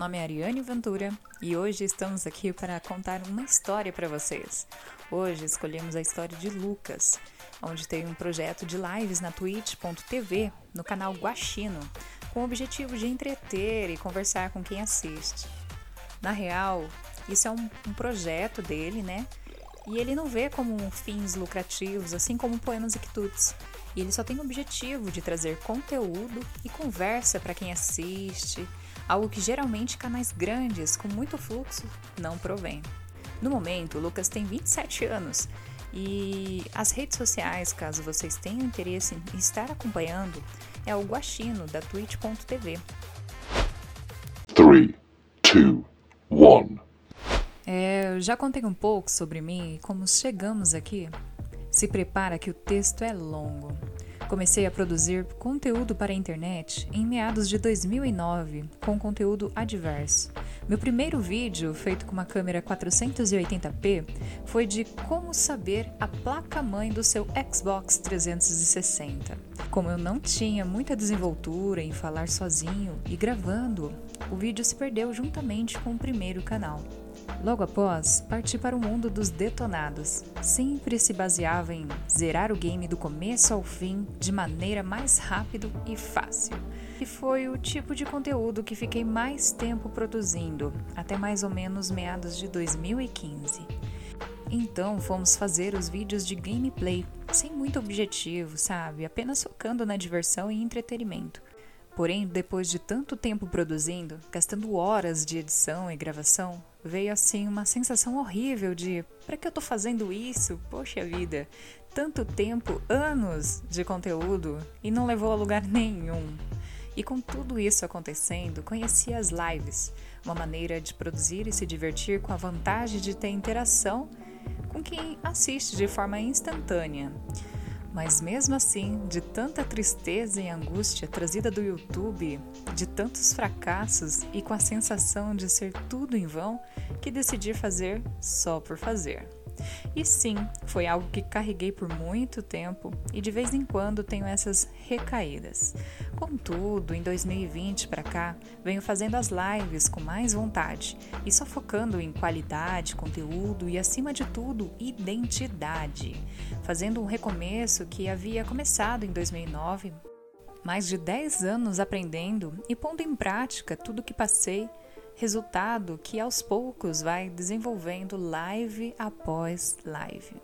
nome é Ariane Ventura e hoje estamos aqui para contar uma história para vocês. Hoje escolhemos a história de Lucas, onde tem um projeto de lives na twitch.tv, no canal Guaxino, com o objetivo de entreter e conversar com quem assiste. Na real, isso é um, um projeto dele, né? E ele não vê como fins lucrativos, assim como Poemas e Quitutes. E ele só tem o objetivo de trazer conteúdo e conversa para quem assiste, algo que geralmente canais grandes com muito fluxo não provém. No momento, o Lucas tem 27 anos e as redes sociais, caso vocês tenham interesse em estar acompanhando, é o Guaxino da twitch.tv. 3, 2, 1. É, eu já contei um pouco sobre mim e como chegamos aqui. Se prepara que o texto é longo. Comecei a produzir conteúdo para a internet em meados de 2009, com conteúdo adverso. Meu primeiro vídeo, feito com uma câmera 480p, foi de como saber a placa-mãe do seu Xbox 360. Como eu não tinha muita desenvoltura em falar sozinho e gravando, o vídeo se perdeu juntamente com o primeiro canal. Logo após, parti para o mundo dos detonados. Sempre se baseava em zerar o game do começo ao fim de maneira mais rápido e fácil. E foi o tipo de conteúdo que fiquei mais tempo produzindo, até mais ou menos meados de 2015. Então fomos fazer os vídeos de gameplay, sem muito objetivo, sabe? Apenas focando na diversão e entretenimento. Porém, depois de tanto tempo produzindo, gastando horas de edição e gravação, veio assim uma sensação horrível de: para que eu tô fazendo isso? Poxa vida, tanto tempo, anos de conteúdo e não levou a lugar nenhum. E com tudo isso acontecendo, conheci as lives, uma maneira de produzir e se divertir com a vantagem de ter interação com quem assiste de forma instantânea. Mas mesmo assim, de tanta tristeza e angústia trazida do YouTube, de tantos fracassos e com a sensação de ser tudo em vão, que decidi fazer só por fazer. E sim, foi algo que carreguei por muito tempo e de vez em quando tenho essas recaídas. Contudo, em 2020 para cá, venho fazendo as lives com mais vontade e só focando em qualidade, conteúdo e, acima de tudo, identidade. Fazendo um recomeço que havia começado em 2009 mais de 10 anos aprendendo e pondo em prática tudo que passei resultado que aos poucos vai desenvolvendo live após live.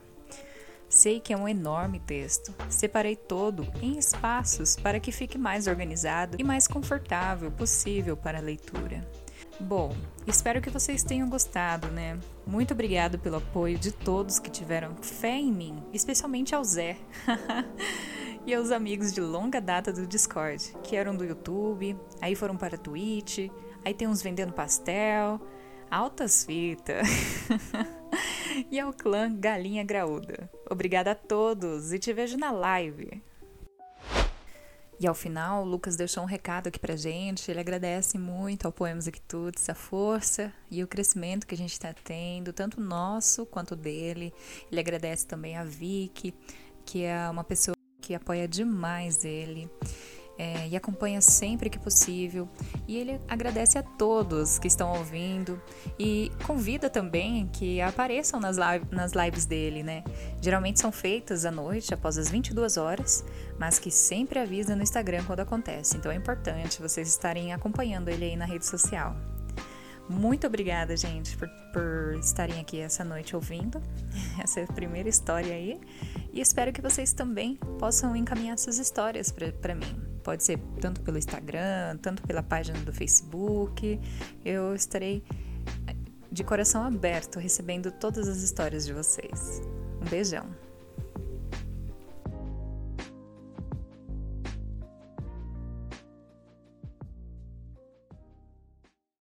Sei que é um enorme texto. Separei todo em espaços para que fique mais organizado e mais confortável possível para a leitura. Bom, espero que vocês tenham gostado, né? Muito obrigado pelo apoio de todos que tiveram fé em mim, especialmente ao Zé e aos amigos de longa data do Discord, que eram do YouTube, aí foram para Twitch, Aí tem uns vendendo pastel, altas fitas. e é o clã Galinha Graúda. Obrigada a todos e te vejo na live. E ao final, o Lucas deixou um recado aqui pra gente. Ele agradece muito ao Poemas Equitudes a força e o crescimento que a gente está tendo, tanto nosso quanto dele. Ele agradece também a Vicky, que é uma pessoa que apoia demais ele é, e acompanha sempre que possível. E ele agradece a todos que estão ouvindo e convida também que apareçam nas, live, nas lives dele, né? Geralmente são feitas à noite, após as 22 horas, mas que sempre avisa no Instagram quando acontece. Então é importante vocês estarem acompanhando ele aí na rede social. Muito obrigada, gente, por, por estarem aqui essa noite ouvindo essa é primeira história aí. E espero que vocês também possam encaminhar suas histórias para mim. Pode ser tanto pelo Instagram, tanto pela página do Facebook. Eu estarei de coração aberto recebendo todas as histórias de vocês. Um beijão.